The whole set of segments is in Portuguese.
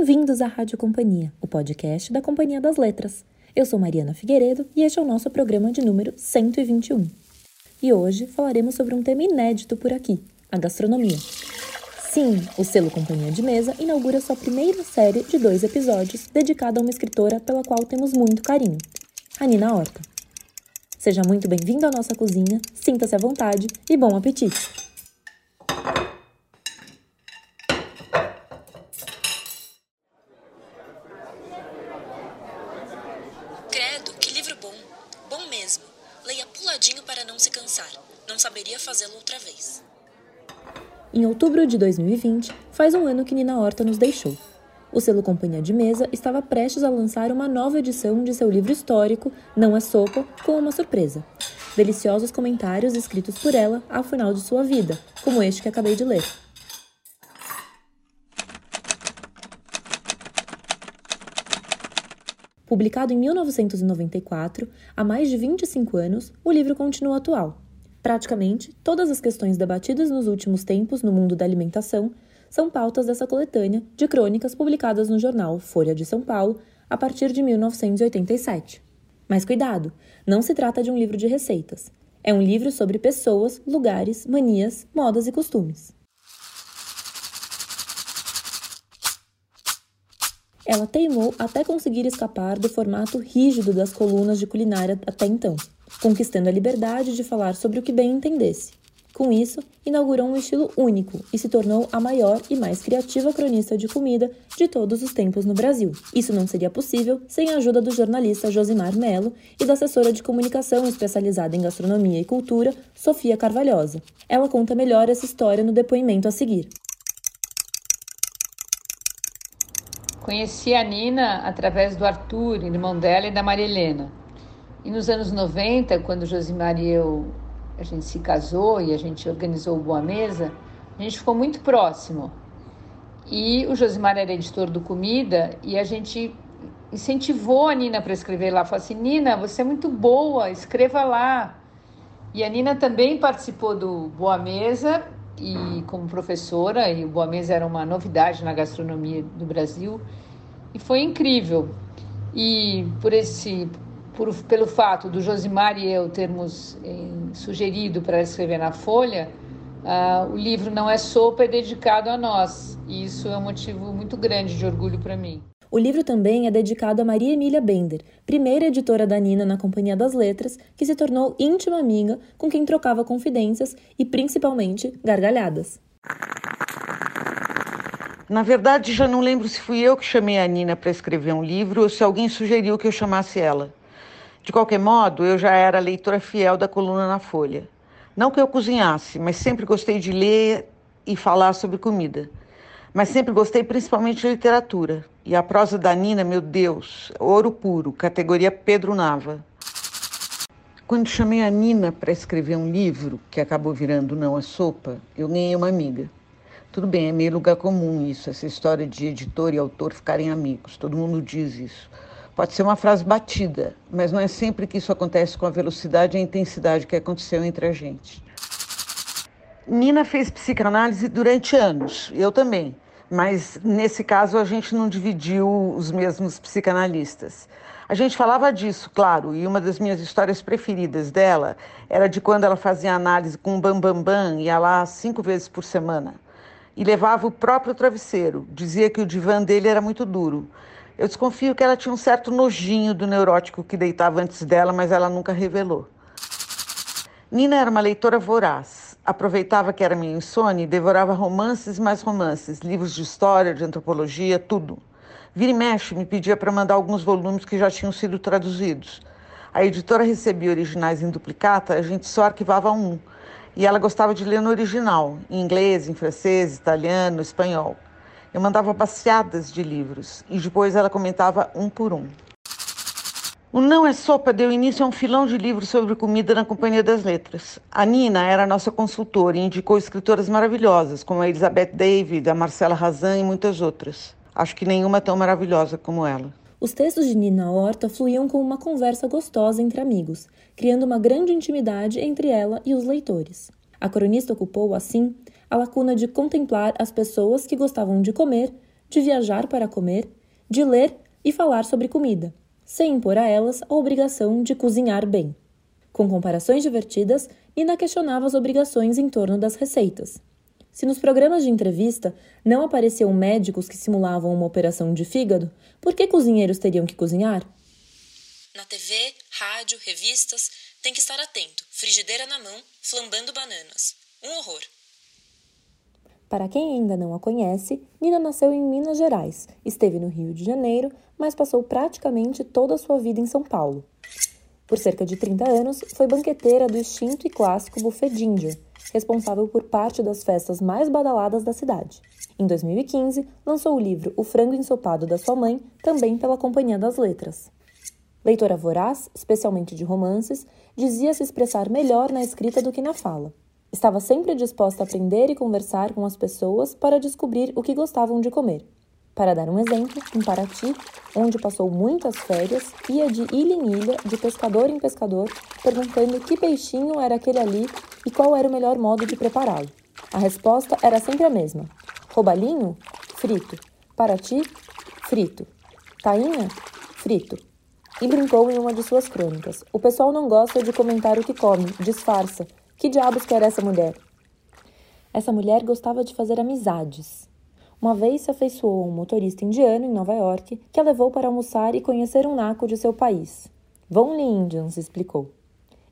Bem-vindos à Rádio Companhia, o podcast da Companhia das Letras. Eu sou Mariana Figueiredo e este é o nosso programa de número 121. E hoje falaremos sobre um tema inédito por aqui, a gastronomia. Sim, o selo Companhia de Mesa inaugura sua primeira série de dois episódios dedicada a uma escritora pela qual temos muito carinho, a Nina Horta. Seja muito bem-vindo à nossa cozinha, sinta-se à vontade e bom apetite! Credo, que livro bom! Bom mesmo. Leia puladinho para não se cansar. Não saberia fazê-lo outra vez. Em outubro de 2020, faz um ano que Nina Horta nos deixou. O selo Companhia de Mesa estava prestes a lançar uma nova edição de seu livro histórico, Não é Sopa, com uma surpresa. Deliciosos comentários escritos por ela ao final de sua vida, como este que acabei de ler. Publicado em 1994, há mais de 25 anos, o livro continua atual. Praticamente todas as questões debatidas nos últimos tempos no mundo da alimentação são pautas dessa coletânea de crônicas publicadas no jornal Folha de São Paulo a partir de 1987. Mas cuidado, não se trata de um livro de receitas. É um livro sobre pessoas, lugares, manias, modas e costumes. Ela teimou até conseguir escapar do formato rígido das colunas de culinária até então, conquistando a liberdade de falar sobre o que bem entendesse. Com isso, inaugurou um estilo único e se tornou a maior e mais criativa cronista de comida de todos os tempos no Brasil. Isso não seria possível sem a ajuda do jornalista Josimar Melo e da assessora de comunicação especializada em gastronomia e cultura, Sofia Carvalhosa. Ela conta melhor essa história no depoimento a seguir. Conheci a Nina através do Arthur, irmão dela, e da Maria Helena. E nos anos 90, quando Josimar e eu a gente se casou e a gente organizou o Boa Mesa, a gente ficou muito próximo. E o Josimar era editor do Comida e a gente incentivou a Nina para escrever lá. Falou assim: Nina, você é muito boa, escreva lá. E a Nina também participou do Boa Mesa e como professora, e o Boa Mesa era uma novidade na gastronomia do Brasil, e foi incrível. E por esse, por, pelo fato do Josimar e eu termos eh, sugerido para escrever na Folha, uh, o livro Não é Sopa é dedicado a nós, e isso é um motivo muito grande de orgulho para mim. O livro também é dedicado a Maria Emília Bender, primeira editora da Nina na Companhia das Letras, que se tornou íntima amiga com quem trocava confidências e, principalmente, gargalhadas. Na verdade, já não lembro se fui eu que chamei a Nina para escrever um livro ou se alguém sugeriu que eu chamasse ela. De qualquer modo, eu já era leitora fiel da coluna na Folha. Não que eu cozinhasse, mas sempre gostei de ler e falar sobre comida mas sempre gostei principalmente de literatura. E a prosa da Nina, meu Deus, ouro puro, categoria Pedro Nava. Quando chamei a Nina para escrever um livro, que acabou virando Não a Sopa, eu ganhei uma amiga. Tudo bem, é meio lugar comum isso, essa história de editor e autor ficarem amigos. Todo mundo diz isso. Pode ser uma frase batida, mas não é sempre que isso acontece com a velocidade e a intensidade que aconteceu entre a gente. Nina fez psicanálise durante anos, eu também, mas nesse caso a gente não dividiu os mesmos psicanalistas. A gente falava disso, claro, e uma das minhas histórias preferidas dela era de quando ela fazia análise com o Bambambam, Bam Bam, ia lá cinco vezes por semana. E levava o próprio travesseiro, dizia que o divã dele era muito duro. Eu desconfio que ela tinha um certo nojinho do neurótico que deitava antes dela, mas ela nunca revelou. Nina era uma leitora voraz aproveitava que era minha insônia e devorava romances mais romances, livros de história, de antropologia, tudo. Vira e mexe me pedia para mandar alguns volumes que já tinham sido traduzidos. A editora recebia originais em duplicata, a gente só arquivava um. E ela gostava de ler no original, em inglês, em francês, italiano, espanhol. Eu mandava passeadas de livros e depois ela comentava um por um. O Não é Sopa deu início a um filão de livros sobre comida na Companhia das Letras. A Nina era nossa consultora e indicou escritoras maravilhosas, como a Elizabeth David, a Marcela Razan e muitas outras. Acho que nenhuma tão maravilhosa como ela. Os textos de Nina Horta fluíam como uma conversa gostosa entre amigos, criando uma grande intimidade entre ela e os leitores. A cronista ocupou, assim, a lacuna de contemplar as pessoas que gostavam de comer, de viajar para comer, de ler e falar sobre comida, sem impor a elas a obrigação de cozinhar bem. Com comparações divertidas, Nina questionava as obrigações em torno das receitas. Se nos programas de entrevista não apareciam médicos que simulavam uma operação de fígado, por que cozinheiros teriam que cozinhar? Na TV, rádio, revistas, tem que estar atento. Frigideira na mão, flambando bananas. Um horror. Para quem ainda não a conhece, Nina nasceu em Minas Gerais, esteve no Rio de Janeiro, mas passou praticamente toda a sua vida em São Paulo. Por cerca de 30 anos, foi banqueteira do extinto e clássico Buffet Ginger, responsável por parte das festas mais badaladas da cidade. Em 2015, lançou o livro O Frango Ensopado da Sua Mãe, também pela Companhia das Letras. Leitora voraz, especialmente de romances, dizia se expressar melhor na escrita do que na fala. Estava sempre disposta a aprender e conversar com as pessoas para descobrir o que gostavam de comer. Para dar um exemplo, em Paraty, onde passou muitas férias, ia de ilha em ilha, de pescador em pescador, perguntando que peixinho era aquele ali e qual era o melhor modo de prepará-lo. A resposta era sempre a mesma: robalinho? Frito. Paraty? Frito. Tainha? Frito. E brincou em uma de suas crônicas: O pessoal não gosta de comentar o que come, disfarça, que diabos quer essa mulher? Essa mulher gostava de fazer amizades. Uma vez se afeiçoou a um motorista indiano em Nova York que a levou para almoçar e conhecer um naco de seu país. Vão-lhe Indians, explicou.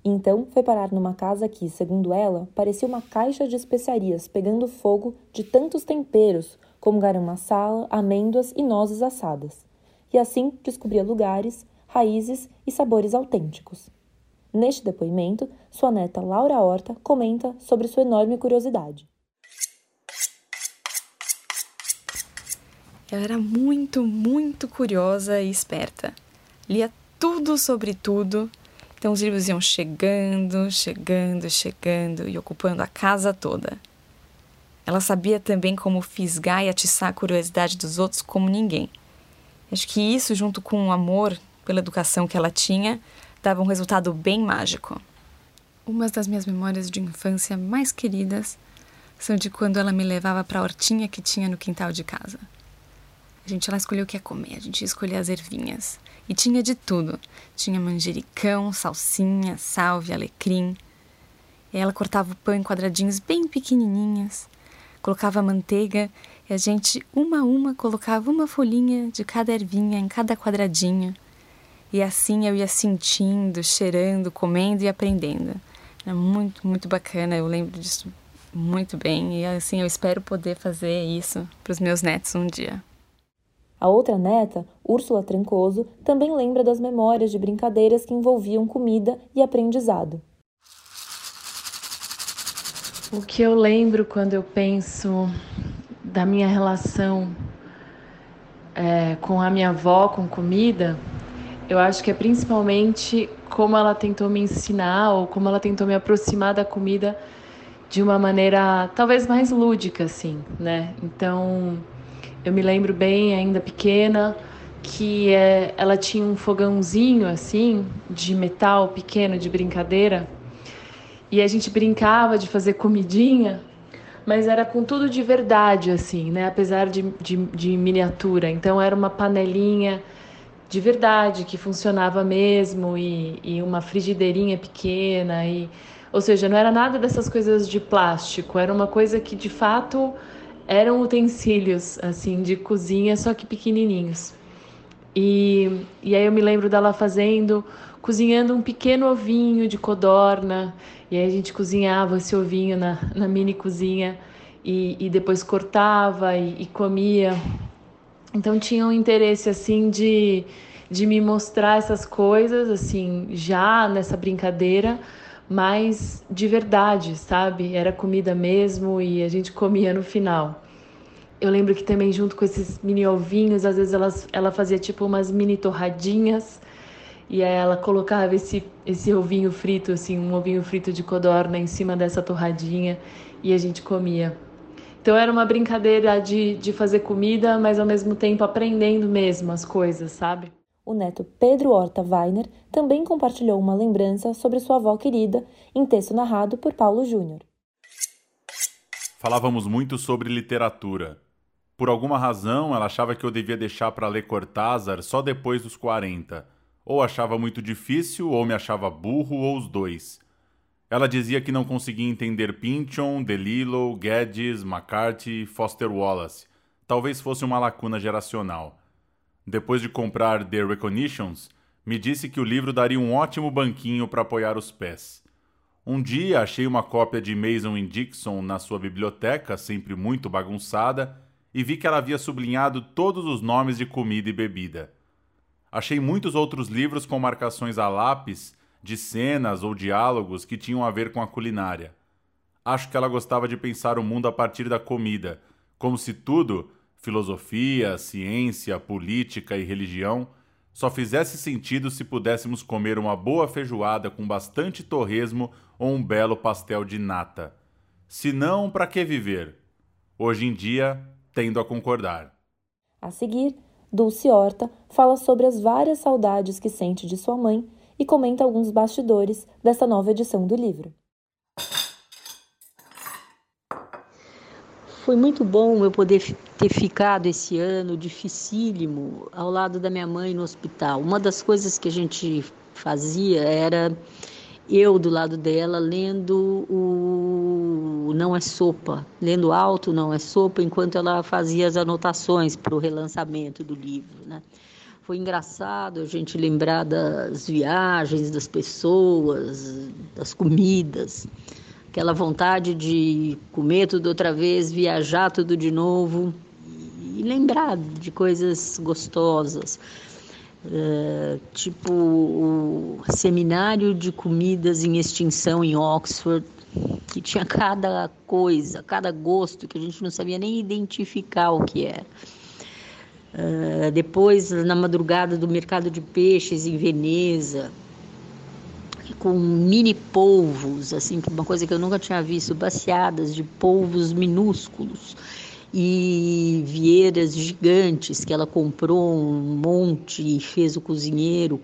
Então foi parar numa casa que, segundo ela, parecia uma caixa de especiarias pegando fogo de tantos temperos como garam masala, amêndoas e nozes assadas. E assim descobria lugares, raízes e sabores autênticos. Neste depoimento, sua neta Laura Horta comenta sobre sua enorme curiosidade. Ela era muito, muito curiosa e esperta. Lia tudo sobre tudo. Então os livros iam chegando, chegando, chegando e ocupando a casa toda. Ela sabia também como fisgar e atiçar a curiosidade dos outros como ninguém. Acho que isso, junto com o amor pela educação que ela tinha, dava um resultado bem mágico. Umas das minhas memórias de infância mais queridas são de quando ela me levava para a hortinha que tinha no quintal de casa. A gente lá escolheu o que ia comer, a gente ia escolher as ervinhas. E tinha de tudo. Tinha manjericão, salsinha, salve, alecrim. E ela cortava o pão em quadradinhos bem pequenininhos, colocava manteiga e a gente, uma a uma, colocava uma folhinha de cada ervinha em cada quadradinho. E assim eu ia sentindo, cheirando, comendo e aprendendo. Era muito, muito bacana. Eu lembro disso muito bem. E assim, eu espero poder fazer isso para os meus netos um dia. A outra neta, Úrsula Trancoso, também lembra das memórias de brincadeiras que envolviam comida e aprendizado. O que eu lembro quando eu penso da minha relação é, com a minha avó com comida eu acho que é principalmente como ela tentou me ensinar ou como ela tentou me aproximar da comida de uma maneira talvez mais lúdica, assim, né? Então, eu me lembro bem, ainda pequena, que é, ela tinha um fogãozinho, assim, de metal pequeno, de brincadeira, e a gente brincava de fazer comidinha, mas era com tudo de verdade, assim, né? Apesar de, de, de miniatura. Então, era uma panelinha de verdade, que funcionava mesmo, e, e uma frigideirinha pequena, e, ou seja, não era nada dessas coisas de plástico, era uma coisa que de fato eram utensílios assim de cozinha, só que pequenininhos. E, e aí eu me lembro dela fazendo, cozinhando um pequeno ovinho de codorna, e aí a gente cozinhava esse ovinho na, na mini cozinha e, e depois cortava e, e comia. Então tinha um interesse assim de, de me mostrar essas coisas assim já nessa brincadeira, mas de verdade, sabe? Era comida mesmo e a gente comia no final. Eu lembro que também junto com esses mini ovinhos, às vezes ela, ela fazia tipo umas mini torradinhas e aí ela colocava esse, esse ovinho frito, assim, um ovinho frito de codorna em cima dessa torradinha e a gente comia. Então era uma brincadeira de, de fazer comida, mas ao mesmo tempo aprendendo mesmo as coisas, sabe? O neto Pedro Horta Weiner também compartilhou uma lembrança sobre sua avó querida em texto narrado por Paulo Júnior. Falávamos muito sobre literatura. Por alguma razão, ela achava que eu devia deixar para ler Cortázar só depois dos 40. Ou achava muito difícil, ou me achava burro, ou os dois. Ela dizia que não conseguia entender Pynchon, DeLillo, Guedes, McCarthy, Foster Wallace. Talvez fosse uma lacuna geracional. Depois de comprar The Recognitions, me disse que o livro daria um ótimo banquinho para apoiar os pés. Um dia achei uma cópia de Mason e Dixon na sua biblioteca, sempre muito bagunçada, e vi que ela havia sublinhado todos os nomes de comida e bebida. Achei muitos outros livros com marcações a lápis de cenas ou diálogos que tinham a ver com a culinária. Acho que ela gostava de pensar o mundo a partir da comida, como se tudo filosofia, ciência, política e religião só fizesse sentido se pudéssemos comer uma boa feijoada com bastante torresmo ou um belo pastel de nata. Se não, para que viver? Hoje em dia, tendo a concordar. A seguir, Dulce Horta fala sobre as várias saudades que sente de sua mãe e comenta alguns bastidores dessa nova edição do livro. Foi muito bom eu poder ter ficado esse ano dificílimo ao lado da minha mãe no hospital. Uma das coisas que a gente fazia era eu do lado dela lendo o Não é Sopa, lendo alto Não é Sopa, enquanto ela fazia as anotações para o relançamento do livro. Né? Foi engraçado a gente lembrar das viagens, das pessoas, das comidas, aquela vontade de comer tudo outra vez, viajar tudo de novo e lembrar de coisas gostosas. Uh, tipo o seminário de comidas em extinção em Oxford, que tinha cada coisa, cada gosto que a gente não sabia nem identificar o que era. Uh, depois, na madrugada do mercado de peixes em Veneza, com mini polvos, assim, uma coisa que eu nunca tinha visto, baciadas de polvos minúsculos e vieiras gigantes que ela comprou um monte e fez o cozinheiro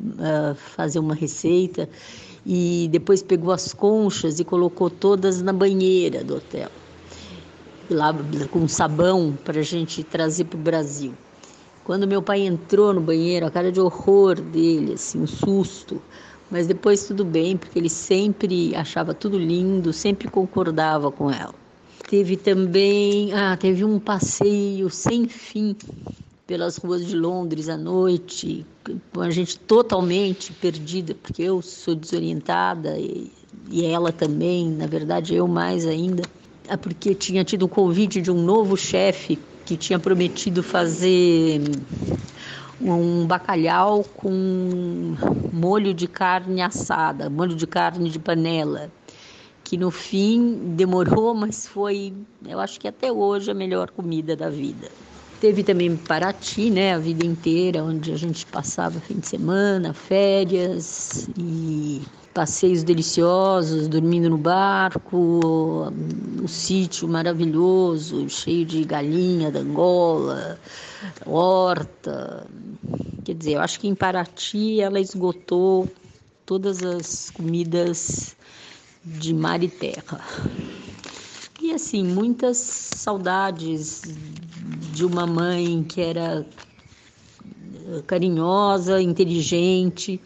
uh, fazer uma receita e depois pegou as conchas e colocou todas na banheira do hotel lá com sabão para a gente trazer para o Brasil. Quando meu pai entrou no banheiro, a cara de horror dele, assim, um susto. Mas depois tudo bem, porque ele sempre achava tudo lindo, sempre concordava com ela. Teve também, ah, teve um passeio sem fim pelas ruas de Londres à noite, com a gente totalmente perdida, porque eu sou desorientada e, e ela também, na verdade eu mais ainda. É porque tinha tido o convite de um novo chefe que tinha prometido fazer um bacalhau com molho de carne assada, molho de carne de panela, que no fim demorou, mas foi, eu acho que até hoje a melhor comida da vida. Teve também Paraty, né, a vida inteira, onde a gente passava fim de semana, férias e passeios deliciosos, dormindo no barco, o sítio maravilhoso, cheio de galinha da Angola, horta. Quer dizer, eu acho que em Paraty ela esgotou todas as comidas de mar e terra. E assim, muitas saudades de uma mãe que era carinhosa, inteligente,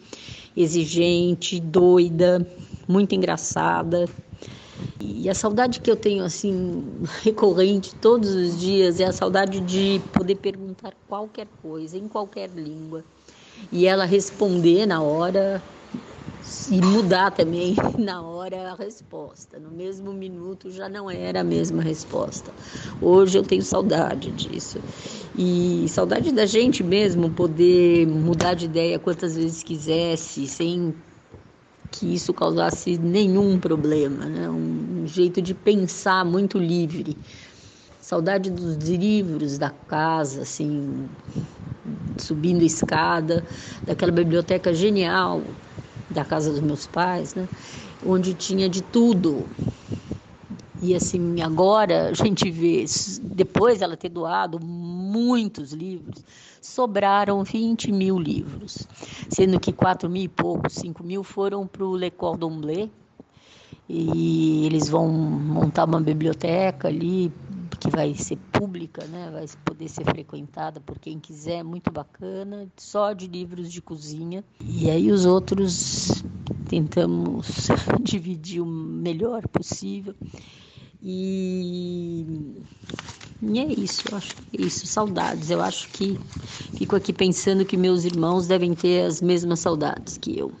exigente, doida, muito engraçada. E a saudade que eu tenho assim recorrente todos os dias é a saudade de poder perguntar qualquer coisa em qualquer língua e ela responder na hora e mudar também na hora a resposta. No mesmo minuto já não era a mesma resposta. Hoje eu tenho saudade disso. E saudade da gente mesmo poder mudar de ideia quantas vezes quisesse, sem que isso causasse nenhum problema, né? um jeito de pensar muito livre. Saudade dos livros da casa, assim, subindo escada, daquela biblioteca genial da casa dos meus pais, né? onde tinha de tudo. E assim, agora a gente vê, depois ela ter doado muitos livros, sobraram 20 mil livros, sendo que 4 mil e poucos, 5 mil foram para o Le Cordon Bleu, e eles vão montar uma biblioteca ali que vai ser pública, né? Vai poder ser frequentada por quem quiser, muito bacana, só de livros de cozinha. E aí os outros tentamos dividir o melhor possível. E, e é isso, eu acho é isso, saudades. Eu acho que fico aqui pensando que meus irmãos devem ter as mesmas saudades que eu.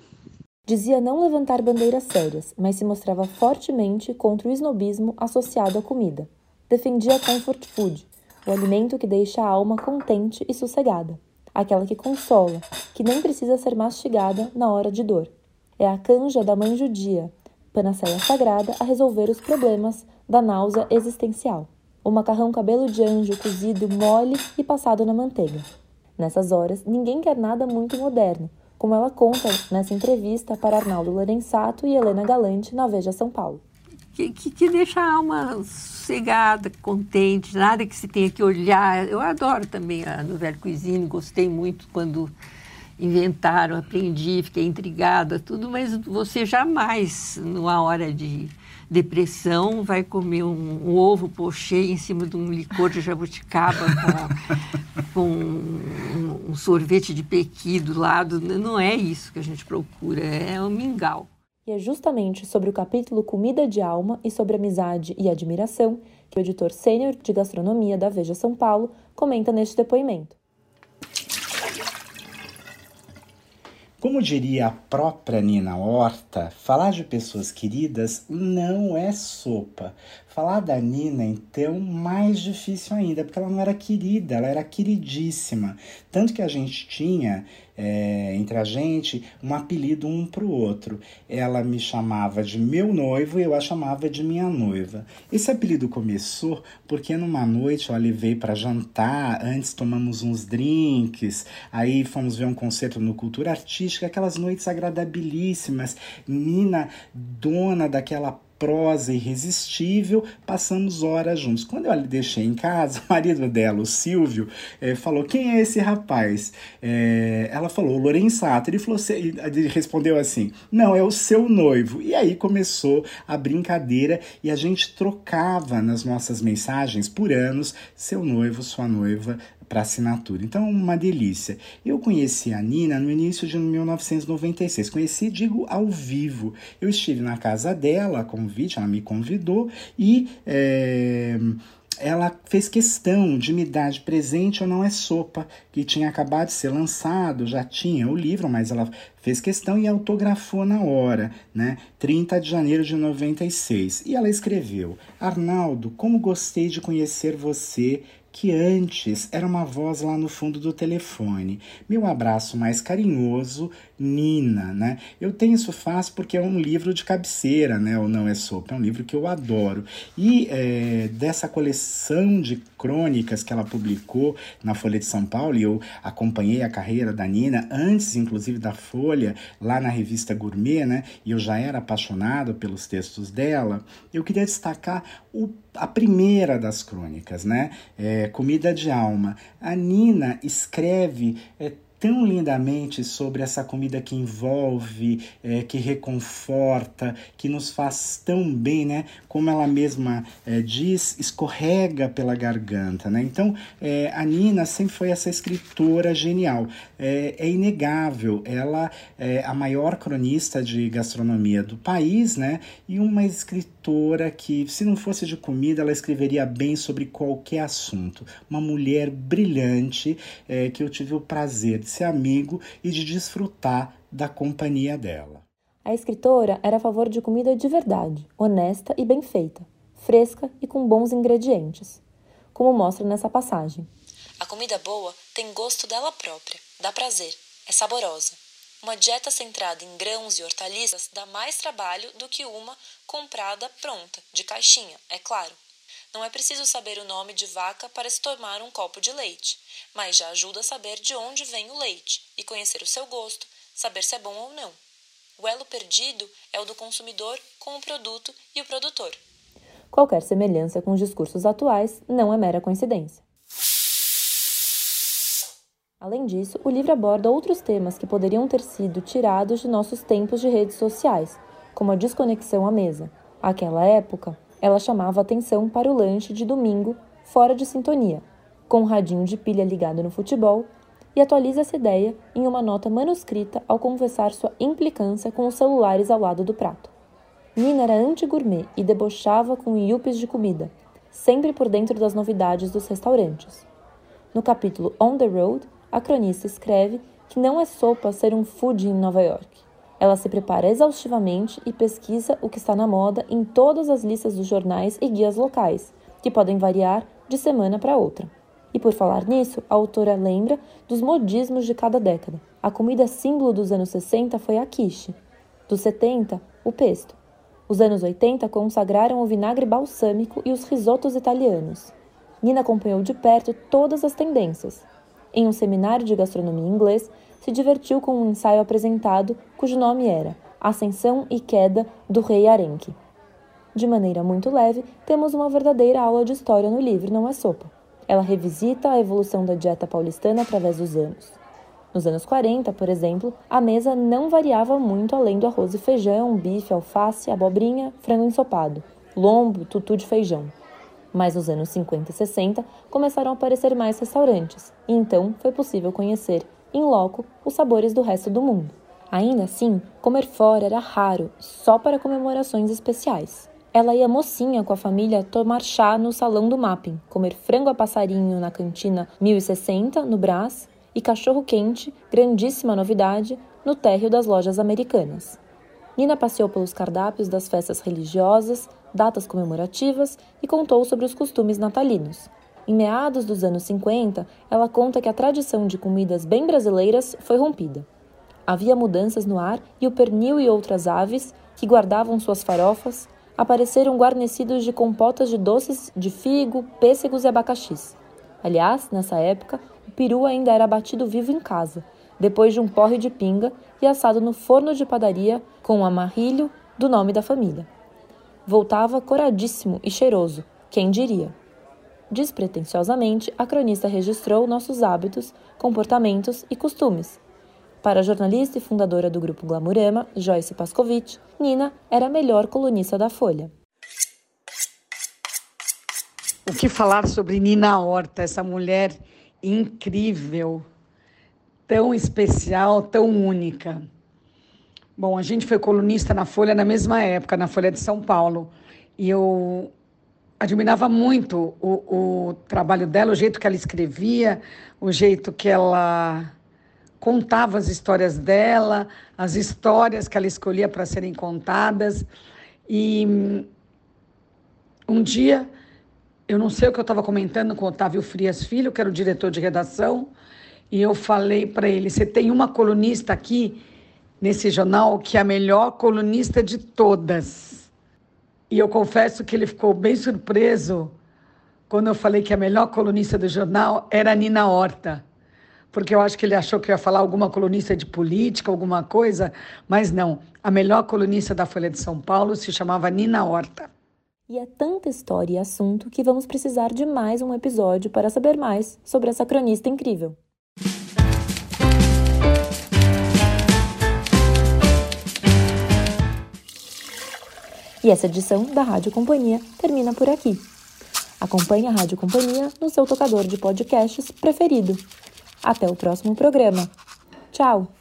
Dizia não levantar bandeiras sérias, mas se mostrava fortemente contra o snobismo associado à comida. Defendia comfort food, o alimento que deixa a alma contente e sossegada, aquela que consola, que nem precisa ser mastigada na hora de dor. É a canja da mãe judia, panaceia sagrada a resolver os problemas da náusea existencial. O macarrão cabelo de anjo cozido mole e passado na manteiga. Nessas horas, ninguém quer nada muito moderno, como ela conta nessa entrevista para Arnaldo Lorenzato e Helena Galante na Veja São Paulo. Que, que, que, deixa a alma sossegada, contente, nada que se tenha que olhar. Eu adoro também a novela Cuisine, gostei muito quando inventaram, aprendi, fiquei intrigada, tudo, mas você jamais, numa hora de depressão, vai comer um, um ovo pochê em cima de um licor de jabuticaba com, com um, um, sorvete de pequi do lado. Não é isso que a gente procura, é o mingau. E é justamente sobre o capítulo Comida de Alma e sobre amizade e admiração que o editor sênior de gastronomia da Veja São Paulo comenta neste depoimento. Como diria a própria Nina Horta, falar de pessoas queridas não é sopa. Falar da Nina, então, mais difícil ainda, porque ela não era querida, ela era queridíssima. Tanto que a gente tinha, é, entre a gente, um apelido um para o outro. Ela me chamava de meu noivo e eu a chamava de minha noiva. Esse apelido começou porque numa noite eu levei para jantar, antes tomamos uns drinks, aí fomos ver um concerto no Cultura Artística, aquelas noites agradabilíssimas. Nina, dona daquela prosa irresistível, passamos horas juntos. Quando eu a deixei em casa, o marido dela, o Silvio, é, falou: Quem é esse rapaz? É, ela falou: Lorenzato. Ele, falou, ele respondeu assim: Não, é o seu noivo. E aí começou a brincadeira e a gente trocava nas nossas mensagens por anos: seu noivo, sua noiva, para assinatura. Então, uma delícia. Eu conheci a Nina no início de 1996. Conheci, digo, ao vivo. Eu estive na casa dela, convite, ela me convidou e. É ela fez questão de me dar de presente ou não é sopa, que tinha acabado de ser lançado, já tinha o livro, mas ela fez questão e autografou na hora, né? 30 de janeiro de 96. E ela escreveu: Arnaldo, como gostei de conhecer você que antes era uma voz lá no fundo do telefone. Meu abraço mais carinhoso, Nina, né? Eu tenho isso fácil porque é um livro de cabeceira, né? O Não é Sopa, é um livro que eu adoro. E é, dessa coleção de crônicas que ela publicou na Folha de São Paulo, e eu acompanhei a carreira da Nina antes, inclusive, da Folha, lá na revista Gourmet, né? E eu já era apaixonado pelos textos dela. Eu queria destacar o a primeira das crônicas, né? É, Comida de Alma. A Nina escreve é, tão lindamente sobre essa comida que envolve, é, que reconforta, que nos faz tão bem, né? Como ela mesma é, diz, escorrega pela garganta, né? Então, é, a Nina sempre foi essa escritora genial. É, é inegável, ela é a maior cronista de gastronomia do país, né? E uma escritora que, se não fosse de comida, ela escreveria bem sobre qualquer assunto. Uma mulher brilhante é, que eu tive o prazer de ser amigo e de desfrutar da companhia dela. A escritora era a favor de comida de verdade, honesta e bem feita, fresca e com bons ingredientes, como mostra nessa passagem. A comida boa tem gosto dela própria, dá prazer, é saborosa. Uma dieta centrada em grãos e hortaliças dá mais trabalho do que uma comprada pronta, de caixinha, é claro. Não é preciso saber o nome de vaca para se tomar um copo de leite, mas já ajuda a saber de onde vem o leite e conhecer o seu gosto, saber se é bom ou não. O elo perdido é o do consumidor com o produto e o produtor. Qualquer semelhança com os discursos atuais não é mera coincidência. Além disso, o livro aborda outros temas que poderiam ter sido tirados de nossos tempos de redes sociais, como a desconexão à mesa. Aquela época, ela chamava atenção para o lanche de domingo fora de sintonia, com um radinho de pilha ligado no futebol, e atualiza essa ideia em uma nota manuscrita ao confessar sua implicância com os celulares ao lado do prato. Nina era anti-gourmet e debochava com yuppies de comida, sempre por dentro das novidades dos restaurantes. No capítulo On the Road, a cronista escreve que não é sopa ser um food em Nova York. Ela se prepara exaustivamente e pesquisa o que está na moda em todas as listas dos jornais e guias locais, que podem variar de semana para outra. E por falar nisso, a autora lembra dos modismos de cada década. A comida símbolo dos anos 60 foi a quiche, dos 70, o pesto. Os anos 80 consagraram o vinagre balsâmico e os risotos italianos. Nina acompanhou de perto todas as tendências. Em um seminário de gastronomia inglês, se divertiu com um ensaio apresentado cujo nome era Ascensão e Queda do Rei Arenque. De maneira muito leve, temos uma verdadeira aula de história no livro Não é Sopa. Ela revisita a evolução da dieta paulistana através dos anos. Nos anos 40, por exemplo, a mesa não variava muito além do arroz e feijão, bife, alface, abobrinha, frango ensopado, lombo, tutu de feijão. Mas nos anos 50 e 60 começaram a aparecer mais restaurantes, e então foi possível conhecer, em loco, os sabores do resto do mundo. Ainda assim, comer fora era raro, só para comemorações especiais. Ela ia mocinha com a família tomar chá no salão do mapping, comer frango a passarinho na cantina 1060, no Brás, e cachorro quente, grandíssima novidade, no térreo das lojas americanas. Nina passeou pelos cardápios das festas religiosas, datas comemorativas e contou sobre os costumes natalinos. Em meados dos anos 50, ela conta que a tradição de comidas bem brasileiras foi rompida. Havia mudanças no ar e o pernil e outras aves, que guardavam suas farofas, apareceram guarnecidos de compotas de doces de figo, pêssegos e abacaxis. Aliás, nessa época, o peru ainda era batido vivo em casa, depois de um porre de pinga e assado no forno de padaria com um amarrilho do nome da família. Voltava coradíssimo e cheiroso, quem diria. Despretensiosamente, a cronista registrou nossos hábitos, comportamentos e costumes, para a jornalista e fundadora do grupo Glamurama, Joyce Pascovitch, Nina era a melhor colunista da Folha. O que falar sobre Nina Horta, essa mulher incrível, tão especial, tão única? Bom, a gente foi colunista na Folha na mesma época, na Folha de São Paulo, e eu admirava muito o, o trabalho dela, o jeito que ela escrevia, o jeito que ela contava as histórias dela, as histórias que ela escolhia para serem contadas. E um dia, eu não sei o que eu estava comentando com o Otávio Frias Filho, que era o diretor de redação, e eu falei para ele: você tem uma colunista aqui nesse jornal que é a melhor colunista de todas. E eu confesso que ele ficou bem surpreso quando eu falei que a melhor colunista do jornal era a Nina Horta porque eu acho que ele achou que eu ia falar alguma colunista de política, alguma coisa, mas não. A melhor colunista da Folha de São Paulo se chamava Nina Horta. E é tanta história e assunto que vamos precisar de mais um episódio para saber mais sobre essa cronista incrível. E essa edição da Rádio Companhia termina por aqui. Acompanhe a Rádio Companhia no seu tocador de podcasts preferido até o próximo programa. Tchau!